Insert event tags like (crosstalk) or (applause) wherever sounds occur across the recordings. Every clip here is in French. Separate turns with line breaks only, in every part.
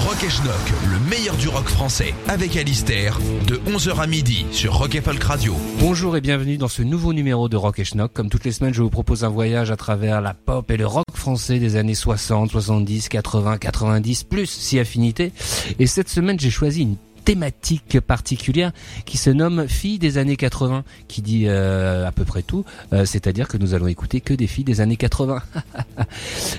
Rock et Schnock, le meilleur du rock français, avec Alistair, de 11h à midi sur Rock et Folk Radio.
Bonjour et bienvenue dans ce nouveau numéro de Rock et Schnock. Comme toutes les semaines, je vous propose un voyage à travers la pop et le rock français des années 60, 70, 80, 90, plus si affinité. Et cette semaine, j'ai choisi une thématique particulière qui se nomme Filles des années 80, qui dit euh, à peu près tout, euh, c'est-à-dire que nous allons écouter que des filles des années 80. (laughs)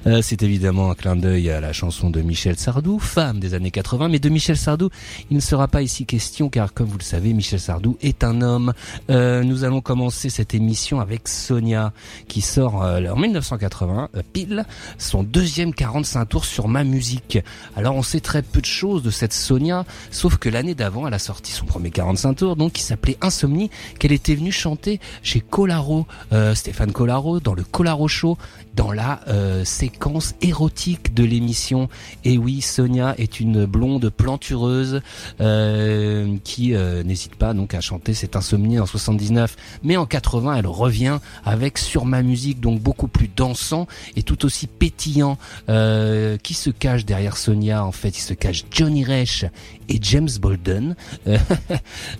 Euh, c'est évidemment un clin d'œil à la chanson de Michel Sardou, femme des années 80, mais de Michel Sardou, il ne sera pas ici question car comme vous le savez, Michel Sardou est un homme. nous allons commencer cette émission avec Sonia qui sort en 1980, pile, son deuxième 45 tours sur ma musique. Alors on sait très peu de choses de cette Sonia, sauf que l'année d'avant, elle a sorti son premier 45 tours, donc qui s'appelait Insomnie, qu'elle était venue chanter chez Colaro, euh, Stéphane Colaro, dans le Colaro Show, dans la euh, séquence érotique de l'émission. Et oui, Sonia est une blonde plantureuse euh, qui n'hésite pas donc à chanter cette Insomnie en 79, mais en 80, elle revient avec Sur ma musique, donc beaucoup plus dansant et tout aussi pétillant. qui se cache derrière Sonia En fait, il se cache Johnny Reich et James Euh, (laughs)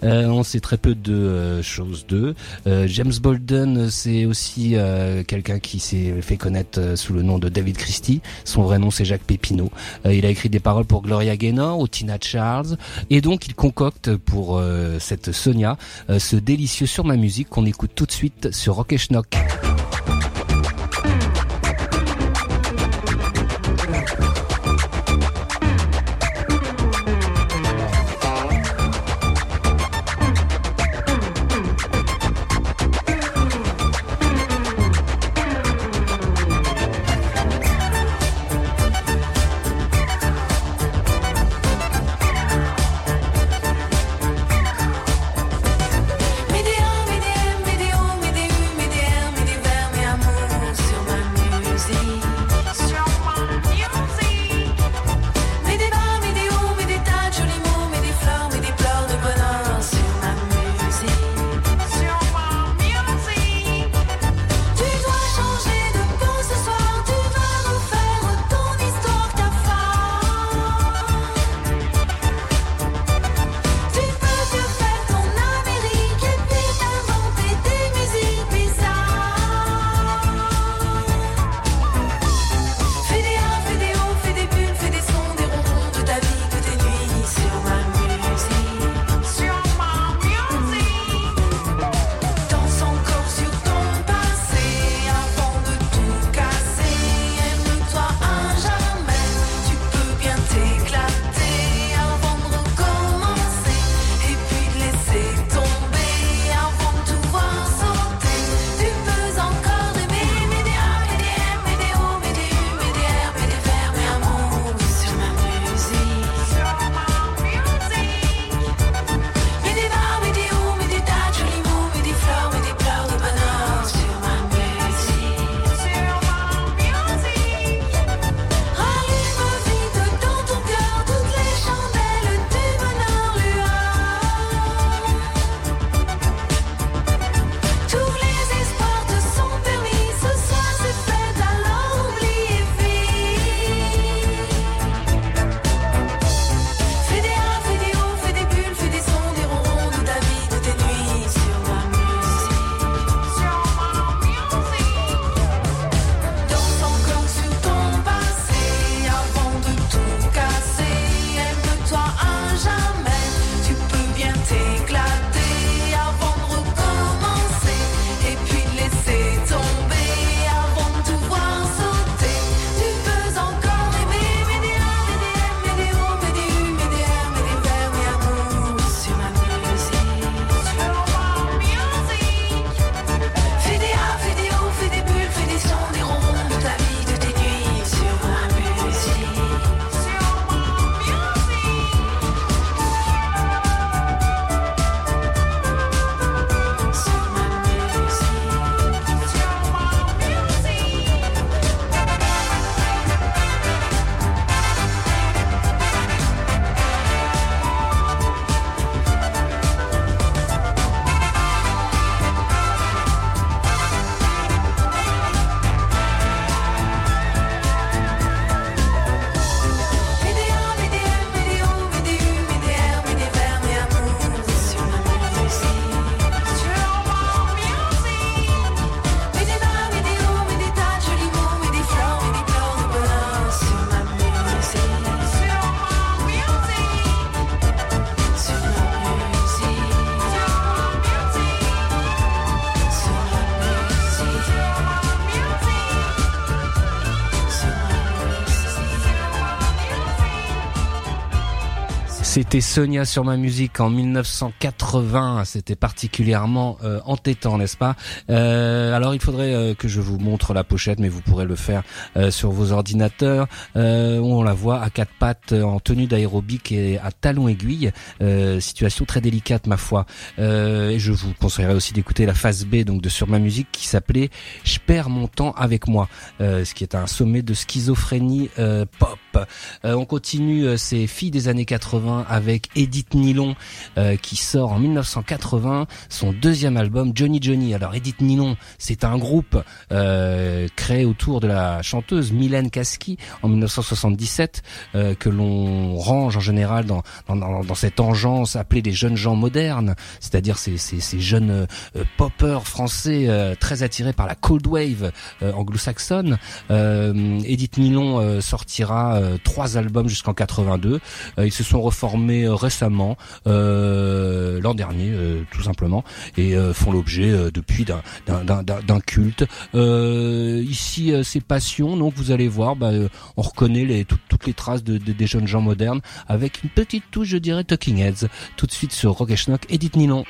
euh, on sait très peu de euh, choses d'eux. James Bolden, c'est aussi quelqu'un qui s'est fait connaître sous le nom de David Christie. Son vrai nom, c'est Jacques Pépineau. il a écrit des paroles pour Gloria Gaynor ou Tina Charles. Et donc, il concocte pour cette Sonia ce délicieux sur ma musique qu'on écoute tout de suite sur Rock Schnock. C'était Sonia sur ma musique en 1980. C'était particulièrement euh, entêtant, n'est-ce pas? Euh, Alors il faudrait euh, que je vous montre la pochette, mais vous pourrez le faire sur vos ordinateurs. on la voit à quatre pattes, en tenue d'aérobic et à talons aiguilles. situation très délicate, ma foi. et je vous conseillerais aussi d'écouter la phase B donc de sur ma musique qui s'appelait Je perds mon temps avec moi, ce qui est un sommet de schizophrénie pop. On continue ces filles des années 80 avec Edith Nilon euh, qui sort en 1980 son deuxième album Johnny Johnny. Alors Edith Nilon, c'est un groupe euh, créé autour de la chanteuse Mylène Kaski en 1977 euh, que l'on range en général dans, dans, dans, cette engeance appelée des jeunes gens modernes, c'est-à-dire ces, jeunes poppers français très attirés par la cold wave anglo-saxonne. Edith Nilon sortira trois albums jusqu'en 82. ils se sont reformés formés euh, récemment, euh, l'an dernier euh, tout simplement, et font l'objet depuis d'un culte. ici, c'est Passion, donc vous allez voir, bah, on reconnaît les, toutes les traces de, des jeunes gens modernes avec une petite touche, je dirais, Talking Heads. Tout de suite sur Rock et Schnock, Edith Nilon.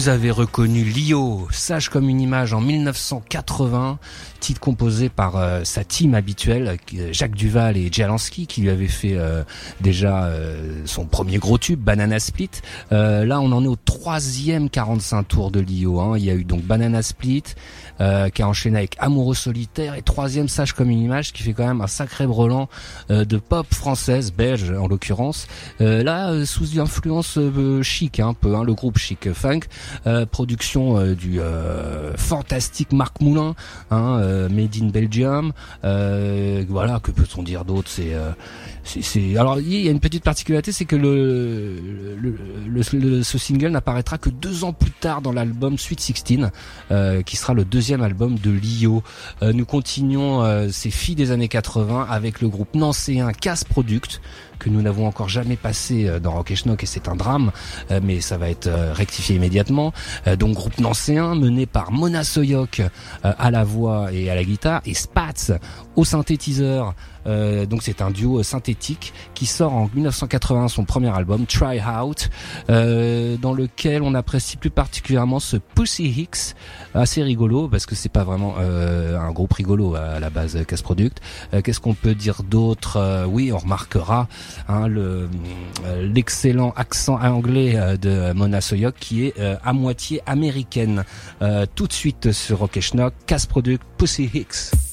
Vous avez reconnu Lio, sage comme une image en 1980, titre composé par euh, sa team habituelle, euh, Jacques Duval et Jalansky, qui lui avaient fait euh, déjà son premier gros tube, Banana Split. Là, on en est au troisième 45 tours de Lio. Il y a eu donc Banana Split, qui a enchaîné avec Amoureux solitaire, et troisième Sage comme une image, qui fait quand même un sacré brelan de pop française, belge en l'occurrence. Là, sous influence euh, chic, hein, un peu, hein, le groupe chic funk, production du fantastique Marc Moulin, hein, Made in Belgium. Euh, voilà, que peut-on dire d'autre C'est euh, c'est alors il y a une petite particularité, c'est que le, le, le- le- ce single n'apparaîtra que deux ans plus tard dans l'album Sweet 16, euh, qui sera le deuxième album de Lio. Euh, nous continuons euh, ces filles des années 80 avec le groupe nancéen Casse Product que nous n'avons encore jamais passé euh, dans Rock et Schnock et c'est un drame, euh, mais ça va être euh, rectifié immédiatement. Donc groupe nancéen mené par Mona Soyok à la voix et à la guitare et Spatz au synthétiseur. Euh, donc c'est un duo synthétique qui sort en 1980 son premier album Try Out, euh, dans lequel on apprécie plus particulièrement ce Pussy Hicks, assez rigolo parce que c'est pas vraiment euh, un groupe rigolo à la base euh, Casse Product. Euh, Qu'est-ce qu'on peut dire d'autre Euh, Oui, on remarquera hein, le euh, l'excellent accent anglais euh, de Mona Soyok qui est euh, à moitié américaine. Euh, tout de suite sur Rock Casse Product, Pussy Hicks.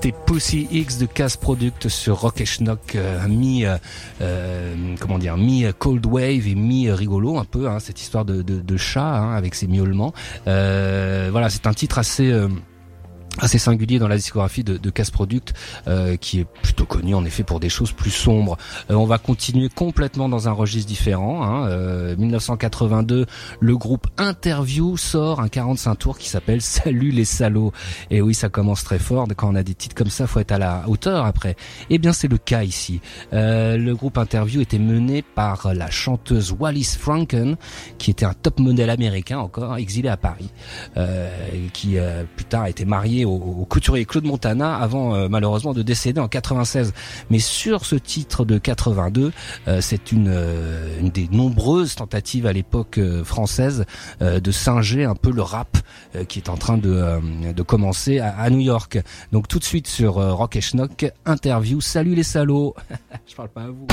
C'était Pussy X de Cass Product sur Rock et Schnock, euh, mi euh, euh, comment dire, mi cold wave et mi rigolo un peu, hein, cette histoire de, chat hein, avec ses miaulements. voilà, c'est un titre assez assez singulier dans la discographie de, de Casse Product, euh, qui est plutôt connu en effet pour des choses plus sombres. Euh, on va continuer complètement dans un registre différent. Hein. 1982, euh, le groupe Interview sort un 45 tours qui s'appelle (laughs) Salut les salauds. Et oui, ça commence très fort. Quand on a des titres comme ça, faut être à la hauteur après. Eh bien, c'est le cas ici. le groupe Interview était mené par la chanteuse Wallis Franken, qui était un top modèle américain encore, exilé à Paris, qui plus tard a été marié au, couturier Claude Montana avant euh, malheureusement de décéder en 96. Mais sur ce titre de 82, euh, c'est une, euh, une, des nombreuses tentatives à l'époque française de singer un peu le rap qui est en train de, de commencer à, à, New York. Donc tout de suite sur Rock et Schnock, interview. Salut les salauds. (laughs) Je parle pas à vous.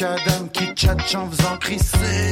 Le macadam qui tchatche en faisant crisser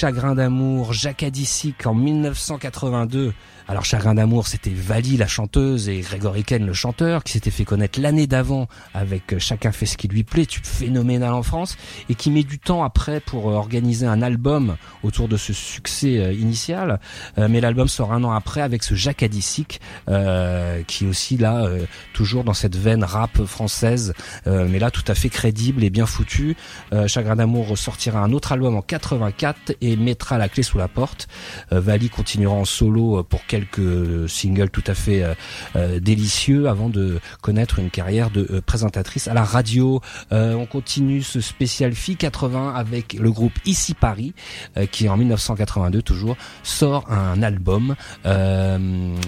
Chagrin d'amour, Jacques Adicic en 1982. Alors Chagrin d'amour, c'était Vali la chanteuse et Grégory Ken le chanteur qui s'était fait connaître l'année d'avant avec euh, Chacun fait ce qui lui plaît, tube phénoménal en France et qui met du temps après pour euh, organiser un album autour de ce succès euh, initial. Mais l'album sort un an après avec ce Jacques Adicic euh, qui aussi là toujours dans cette veine rap française, mais là tout à fait crédible et bien foutu. Chagrin d'amour sortira un autre album en 84 et mettra la clé sous la porte. Vali continuera en solo pour quelques singles tout à fait euh, euh, délicieux avant de connaître une carrière de euh, présentatrice à la radio. On continue ce spécial FI 80 avec le groupe Ici Paris qui en 1982 toujours sort un album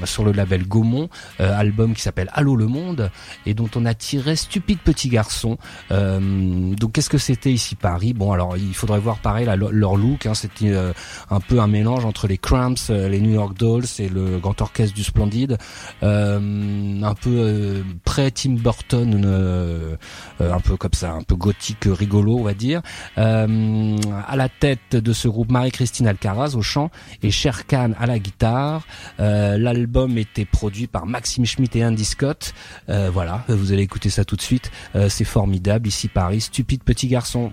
sur le label Gaumont, album qui s'appelle Allô le monde et dont on a tiré Stupide petit garçon. Donc qu'est-ce que c'était Ici Paris? Bon alors il faudrait voir pareil leur look, hein, c'était un peu un mélange entre les Cramps, les New York Dolls et le grand orchestre du Splendide, euh, un peu euh, près Tim Burton, euh, euh, un peu comme ça, un peu gothique, rigolo on va dire. Euh, à la tête de ce groupe Marie-Christine Alcaraz au chant et Cher Khan à la guitare. Euh, L'album était produit par Maxime Schmitt et Andy Scott. Euh, voilà, vous allez écouter ça tout de suite. Euh, C'est formidable ici Paris, stupide petit garçon.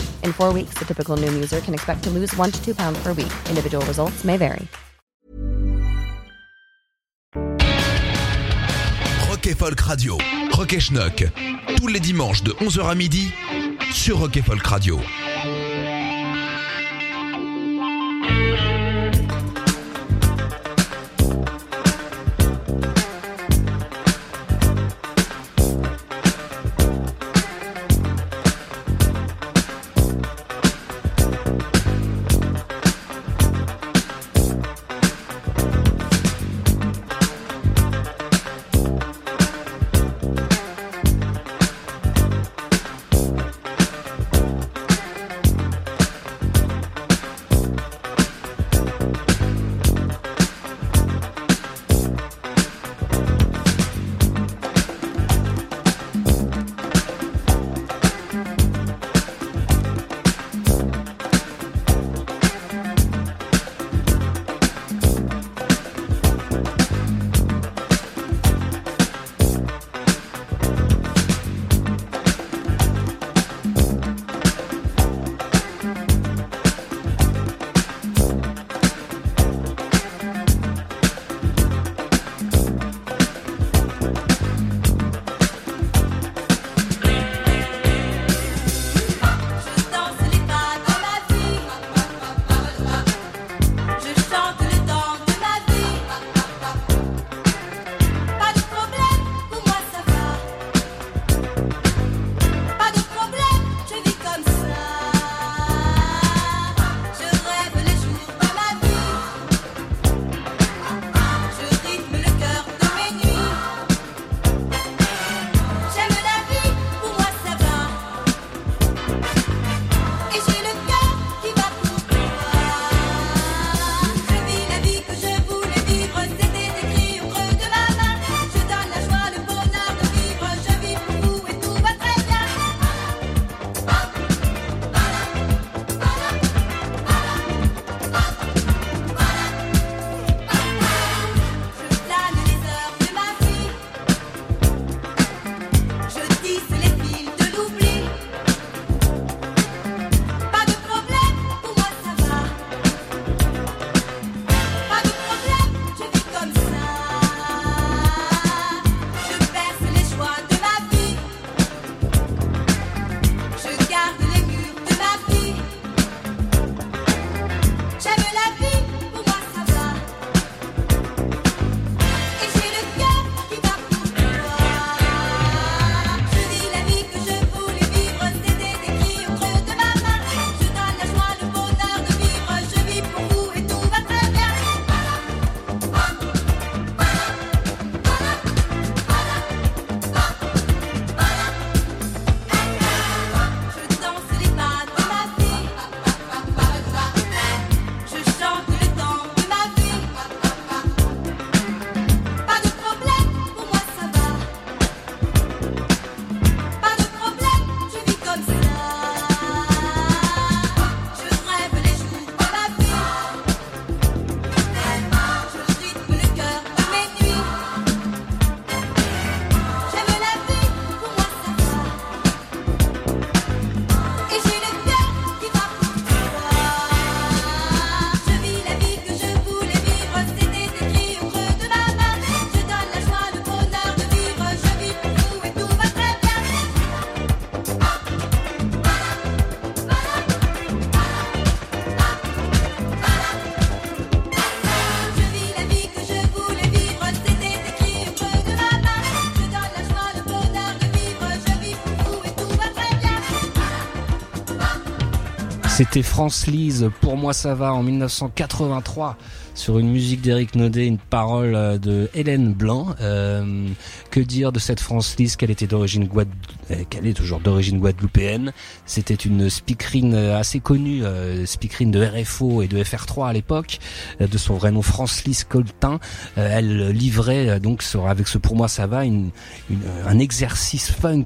In four weeks, the typical Noom user can expect to lose one to two pounds per week. Individual results may vary.
Rock Folk Radio. Rock et Schnock. Tous les dimanches de 11h à midi sur Rock Folk Radio.
C'était France Lise, Pour moi ça va, en 1983 sur une musique d'Éric Naudet, une parole euh, de Hélène Blanc. Euh, que dire de cette France Lise? Qu'elle était d'origine Guad... euh, qu'elle est toujours d'origine guadeloupéenne. C'était une speakerine euh, assez connue, euh, speakerine de RFO et de FR3 à l'époque, de son vrai nom France Lise Coltin. Elle livrait donc sur, avec ce pour moi ça va une, une- un exercice funk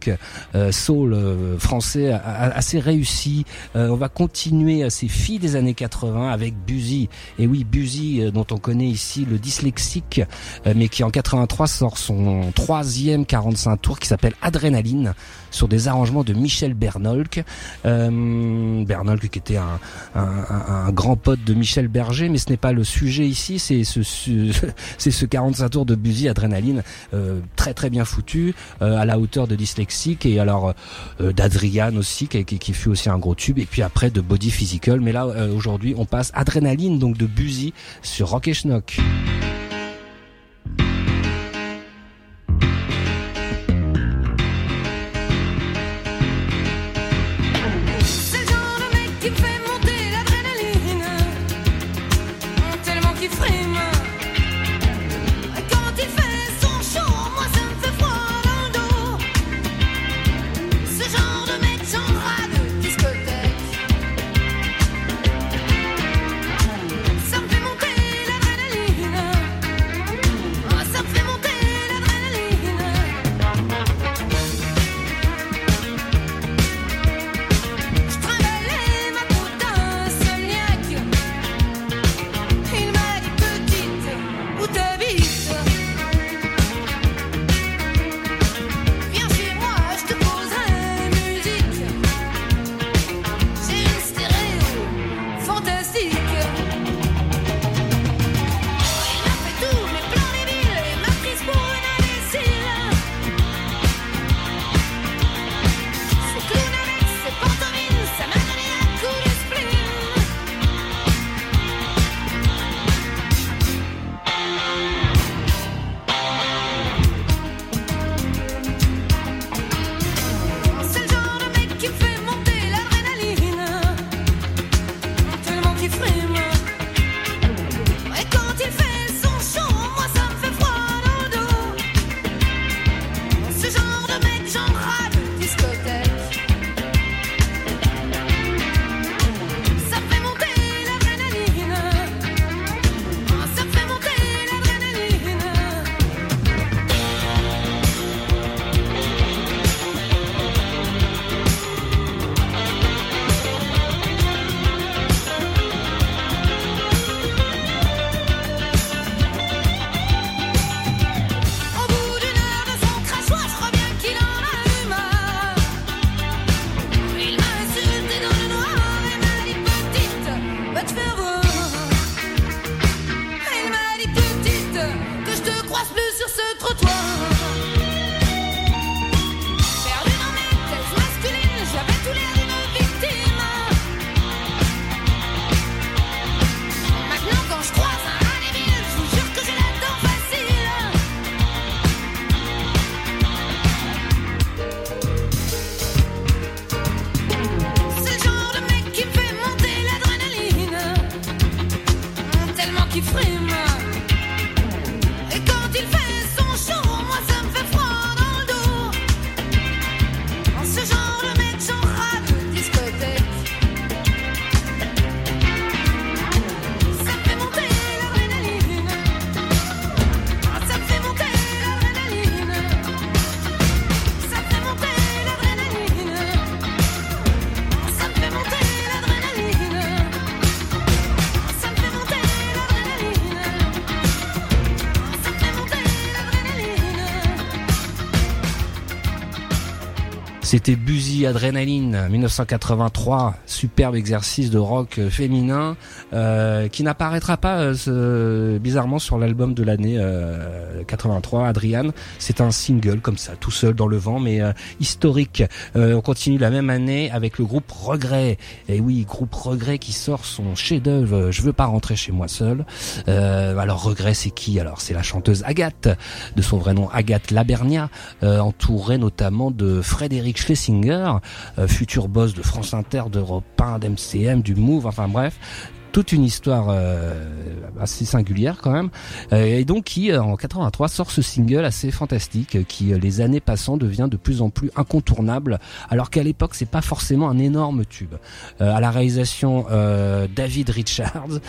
soul français assez réussi. On va continuer à ces filles des années 80 avec Buzy. Et oui, Buzy dont on connaît ici le dyslexique, mais qui en 83 sort son troisième 45 tours qui s'appelle Adrénaline sur des arrangements de Michel Bernolk. Euh, qui était un, grand pote de Michel Berger, mais ce n'est pas le sujet ici, c'est ce, ce- (laughs) c'est ce 45 tours de Buzy Adrénaline euh, très très bien foutu euh, à la hauteur de dyslexique et alors euh, d'Adrian aussi qui, fut aussi un gros tube et puis après de Body Physical mais là aujourd'hui on passe Adrénaline donc de Buzy sur Rock et Schnock. C'était Buzy Adrénaline 1983, superbe exercice de rock féminin euh, qui n'apparaîtra pas euh, bizarrement sur l'album de l'année euh, 83 Adrian. C'est un single comme ça, tout seul dans le vent, mais euh, historique. Euh, on continue la même année avec le groupe Regret. Et oui, groupe Regret qui sort son chef-d'œuvre. Je veux pas rentrer chez moi seul. Euh, alors Regret, c'est qui? Alors c'est la chanteuse Agathe, de son vrai nom Agathe Labernia, entourée notamment de Frédéric Schlesinger, futur boss de France Inter, d'Europe 1, d'MCM, du Move, enfin bref, toute une histoire euh, assez singulière quand même. Euh, et donc qui euh, en 83 sort ce single assez fantastique qui les années passant devient de plus en plus incontournable alors qu'à l'époque c'est pas forcément un énorme tube. À la réalisation David Richards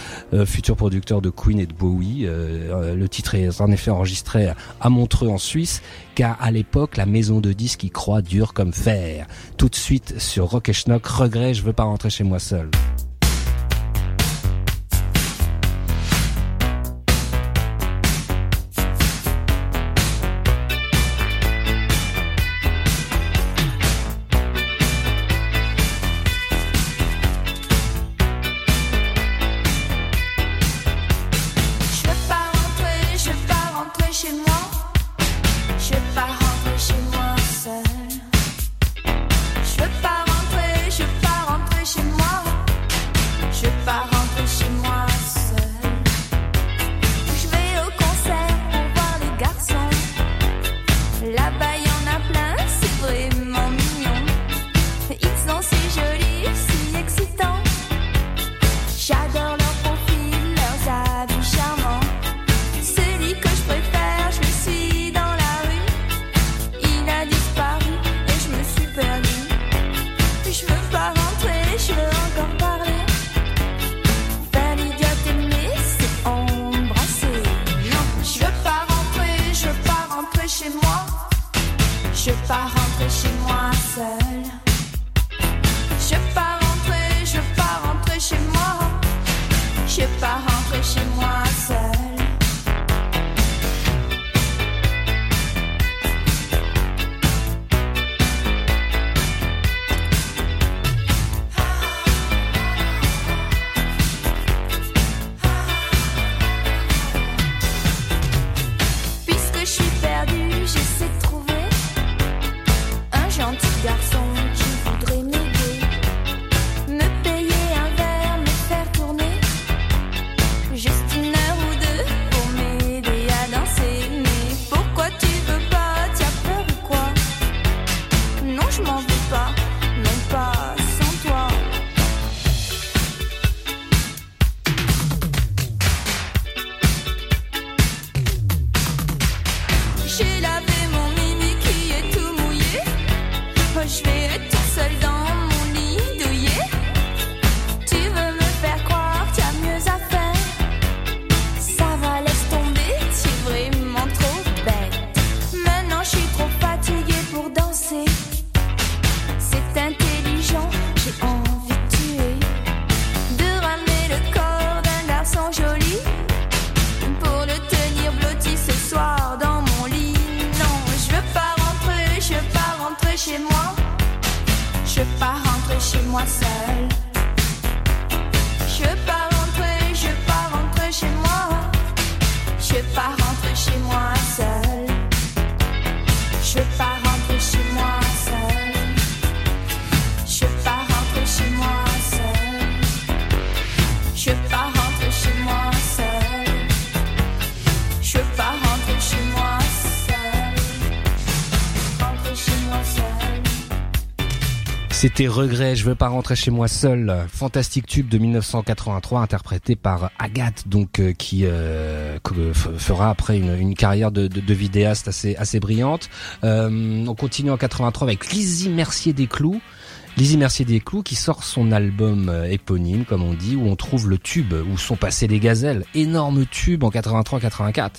futur producteur de Queen et de Bowie le titre est en effet enregistré à Montreux en Suisse car à l'époque la maison de disques y croit dur comme fer. Tout de suite sur Rock et Schnock regret je veux pas rentrer chez moi seul
veux pas
C'était Regret, je veux pas rentrer chez moi seul. Fantastique tube de 1983 interprété par Agathe, donc euh, qui euh, f- fera après une, carrière de, vidéaste assez assez brillante. Euh, on continue en 83 avec Lizzie Mercier des Clous. Lizzie Mercier des Clous qui sort son album euh, éponyme, comme on dit, où on trouve le tube, où sont passées les gazelles. Énorme tube en 83-84.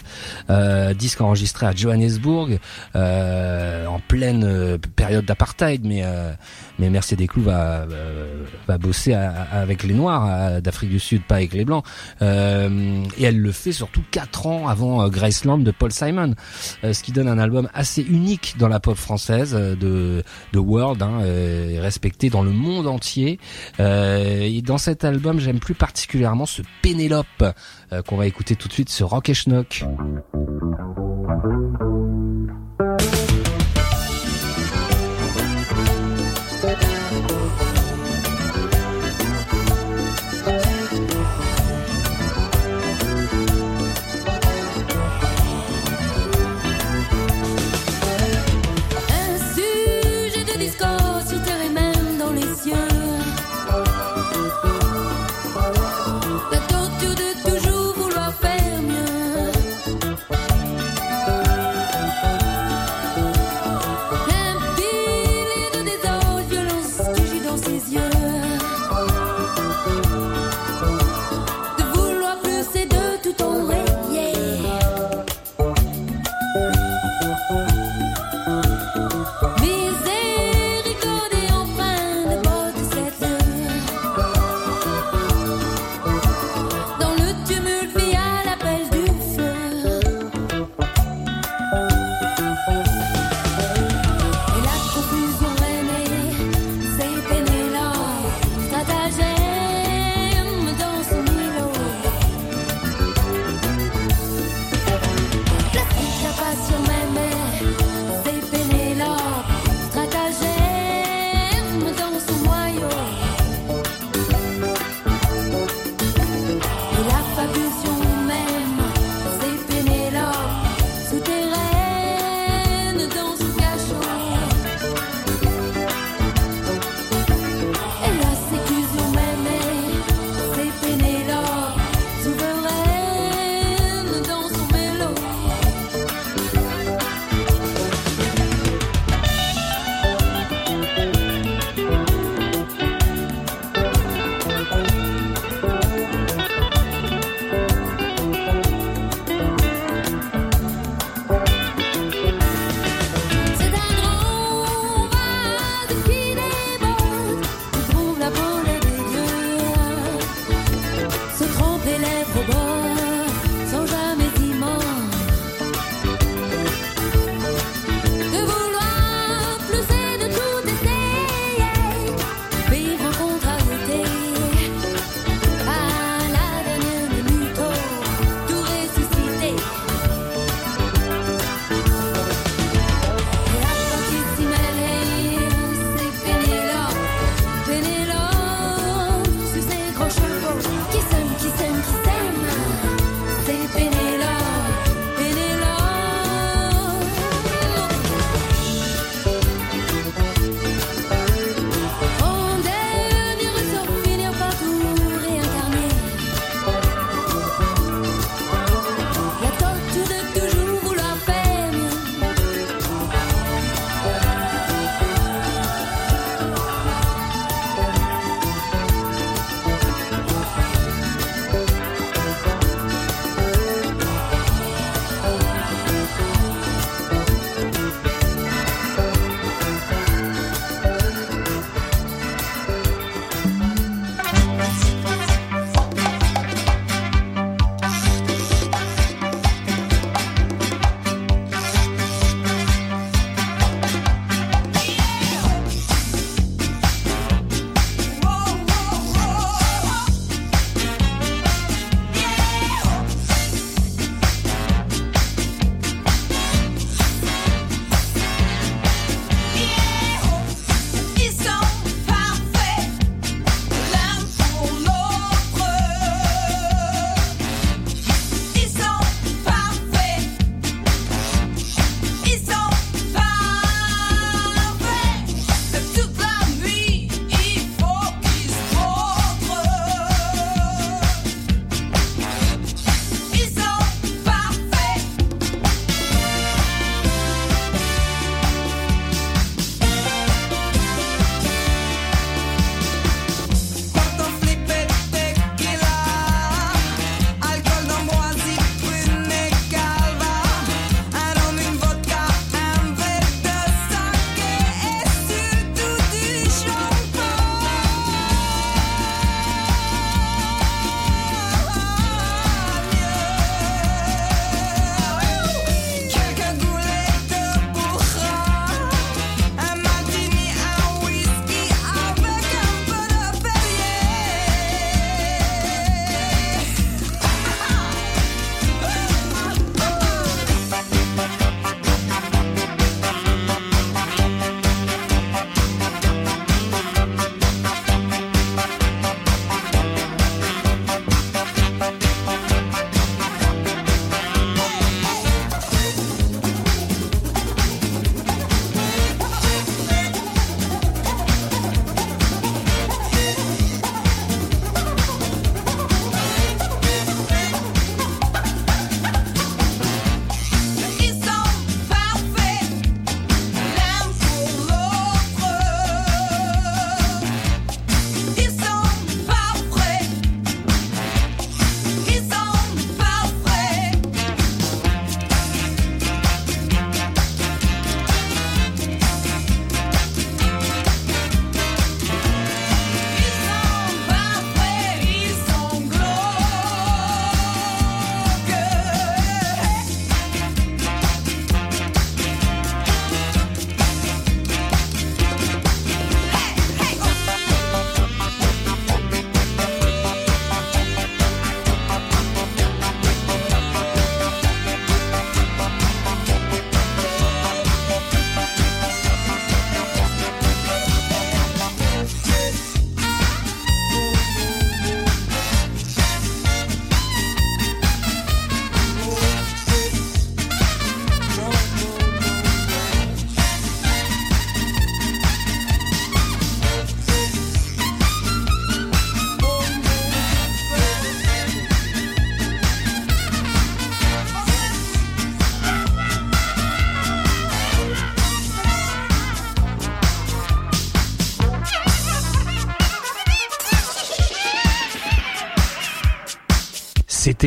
Euh, disque enregistré à Johannesburg, euh, en pleine euh, période d'apartheid, mais euh, mais Mercier des Clous va euh, va bosser avec les Noirs d'Afrique du Sud, pas avec les Blancs. Et elle le fait surtout quatre ans avant Graceland de Paul Simon, ce qui donne un album assez unique dans la pop française de de World, hein, euh, dans le monde entier. Euh, et dans cet album, j'aime plus particulièrement ce Pénélope euh, qu'on va écouter tout de suite sur Rock et Schnock.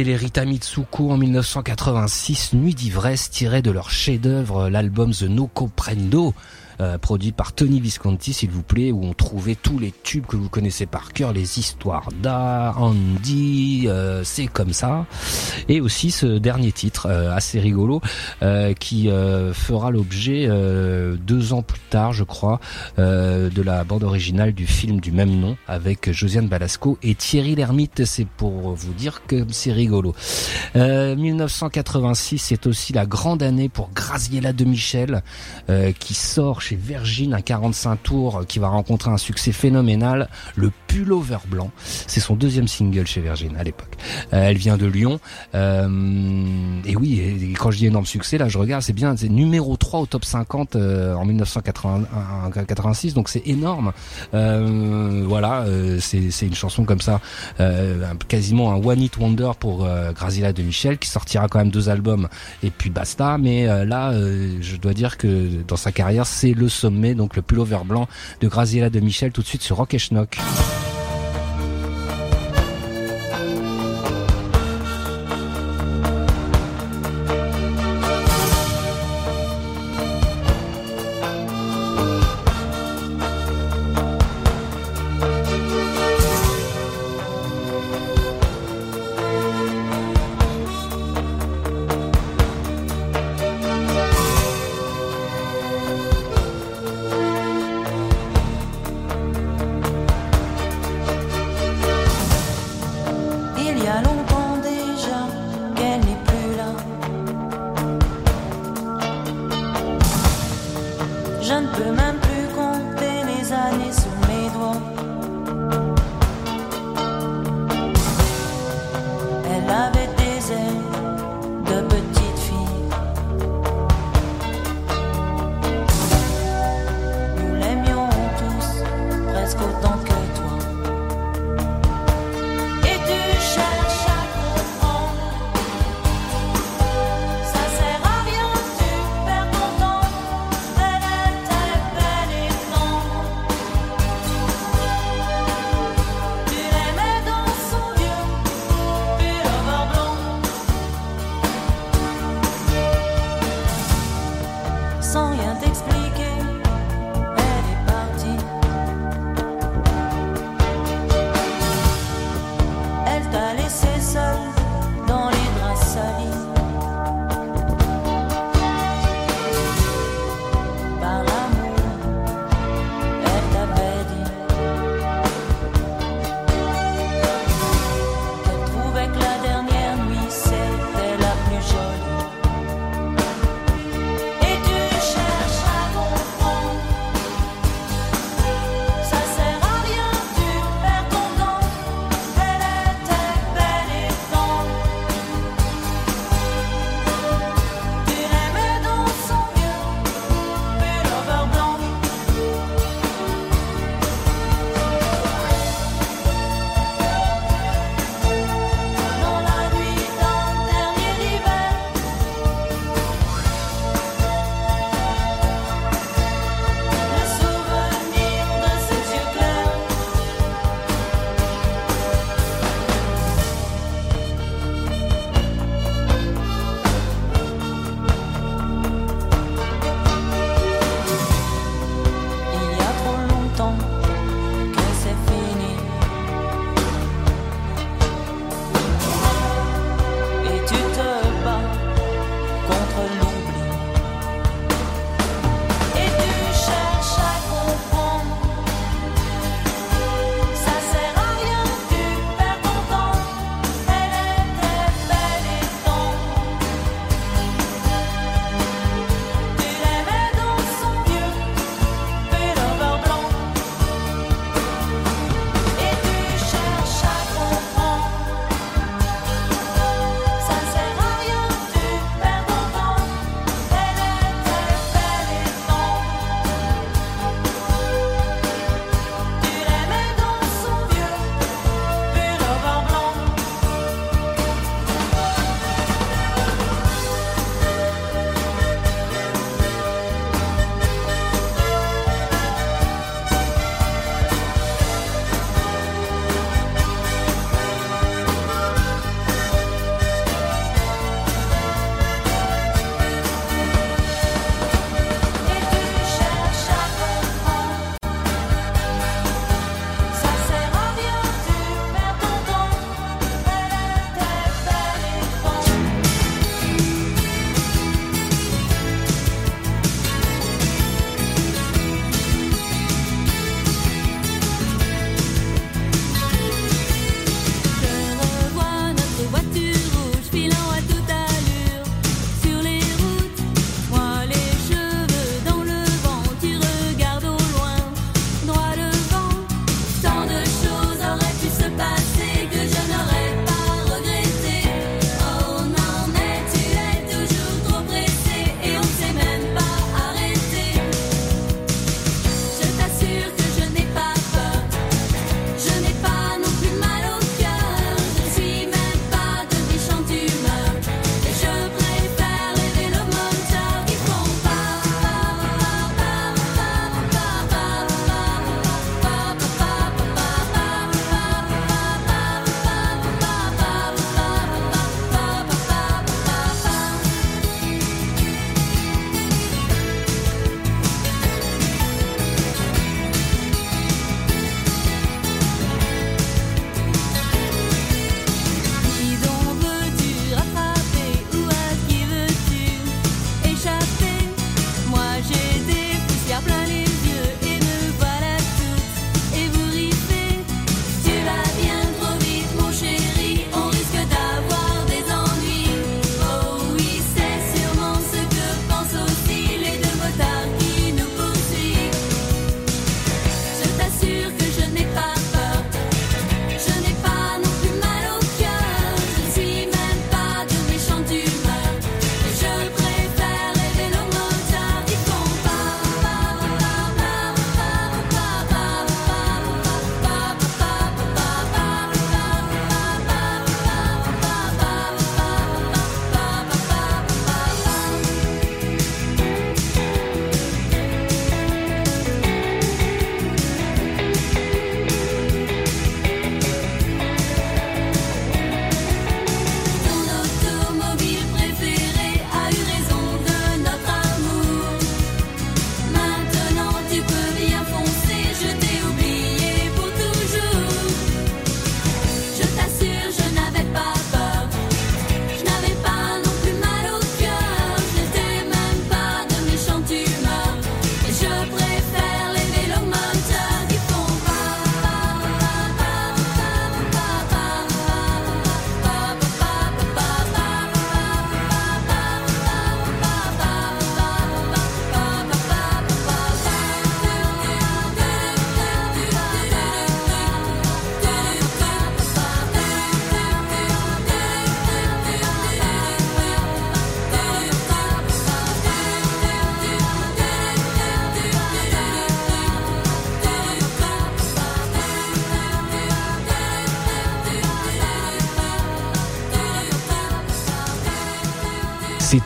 Les Rita Mitsuko en 1986, Nuit d'ivresse, tiré de leur chef-d'œuvre, l'album The No Comprendo. Euh, produit par Tony Visconti, s'il vous plaît, où on trouvait tous les tubes que vous connaissez par cœur, les histoires d'A, Andy, euh, c'est comme ça, et aussi ce dernier titre euh, assez rigolo euh, qui fera l'objet deux ans plus tard, je crois, de la bande originale du film du même nom avec Josiane Balasco et Thierry Lhermitte. C'est pour vous dire que c'est rigolo. Euh, 1986, c'est aussi la grande année pour Graziella de Michel qui sort chez Virgin à 45 tours, euh, qui va rencontrer un succès phénoménal, le pullover blanc. C'est son deuxième single chez Virgin à l'époque. Euh, elle vient de Lyon. Euh, et oui, quand je dis énorme succès, là je regarde, c'est bien, c'est numéro 3 au top 50 euh, en 1986, donc c'est énorme. Voilà, c'est une chanson comme ça, un- quasiment un one hit wonder pour Graziella de Michel, qui sortira quand même deux albums et puis basta. Mais là, je dois dire que dans sa carrière, c'est le sommet, donc le pullover blanc de Graziella de Michel, tout de suite sur Rock et Schnock.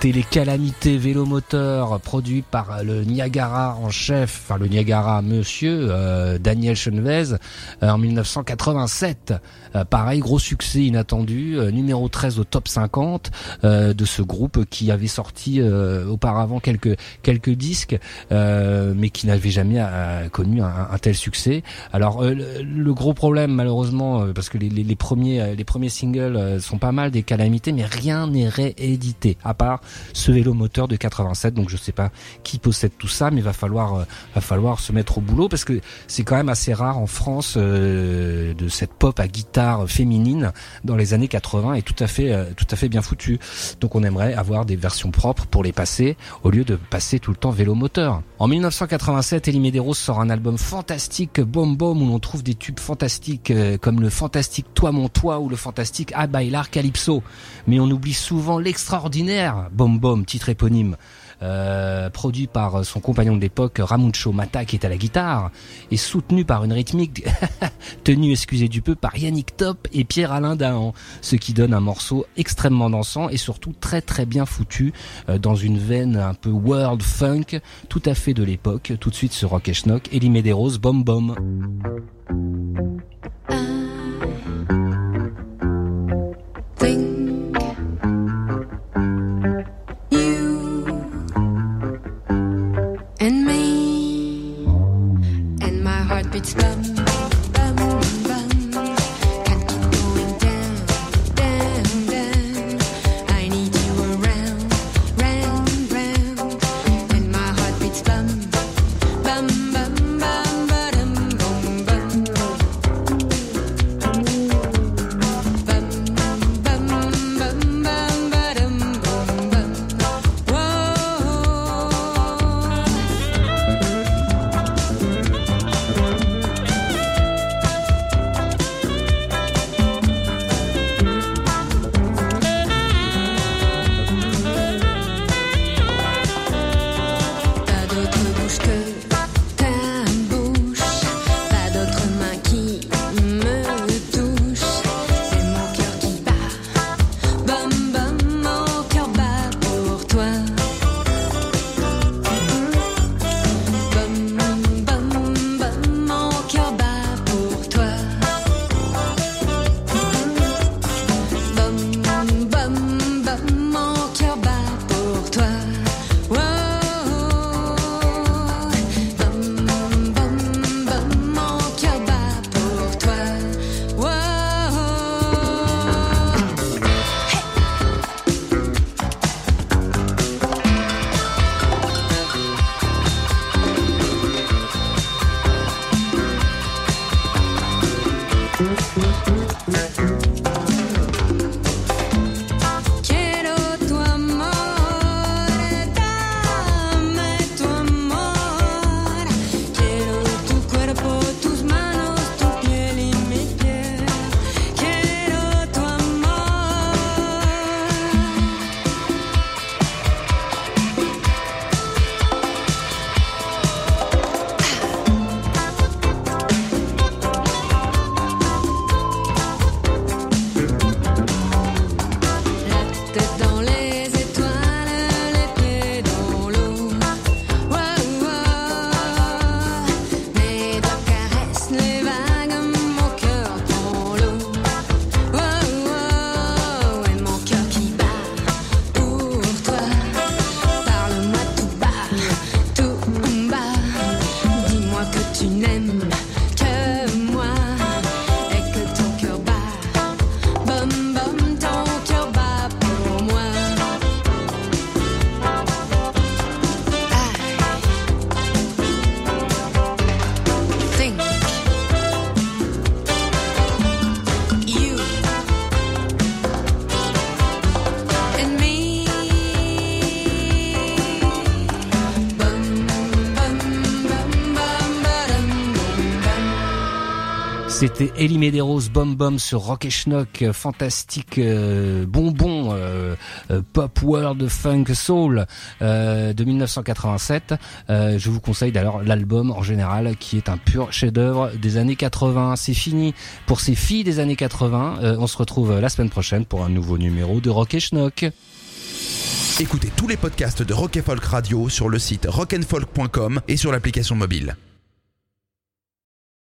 C'était
les calamités vélomoteurs produits par le Niagara en chef, enfin le Niagara monsieur euh, Daniel Chenevez euh, en 1987. Euh, pareil, gros succès inattendu, euh, numéro 13 au top 50 euh, de ce groupe qui avait sorti euh, auparavant quelques quelques disques, euh, mais qui n'avait jamais euh, connu un, un tel succès. Alors euh, le, gros problème malheureusement, euh, parce que les, les, premiers euh, les premiers singles euh, sont pas mal des calamités, mais rien n'est réédité à part ce vélo moteur de 87. Donc je sais pas qui possède tout ça, mais va falloir euh, va falloir se mettre au boulot parce que c'est quand même assez rare en France euh, de cette pop à guitare féminine dans les années 80 et tout à fait euh, tout à fait bien foutu. Donc on aimerait avoir des versions propres pour les passer au lieu de passer tout le temps vélo moteur. En 1987, Elie Medeiros sort un album fantastique Bom Bom où l'on trouve des tubes fantastiques euh, comme le fantastique Toi mon toi ou le fantastique Bailar Calypso. Mais on oublie souvent l'extraordinaire Bom Bom, titre éponyme. Euh, produit par son compagnon de l'époque Ramuncho Mata qui est à la guitare et soutenu par une rythmique (laughs) tenue, excusez du peu, par Yannick Top et Pierre-Alain Dahan, ce qui donne un morceau extrêmement dansant et surtout très très bien foutu euh, dans une veine un peu world funk tout à fait de l'époque. Tout de suite ce rock et schnock, Elie Medeiros, Bom Bom.
think it's not
C'était Elie Medeiros, Bom Bom sur Rock et Schnock, euh, fantastique euh, bonbon euh, pop world funk soul de 1987. Euh, je vous conseille d'ailleurs l'album en général qui est un pur chef-d'œuvre des années 80. C'est fini pour ces filles des années 80. Euh, on se retrouve la semaine prochaine pour un nouveau numéro de Rock et Schnock.
Écoutez tous les podcasts de Rock and Folk Radio sur le site rockandfolk.com et sur l'application mobile.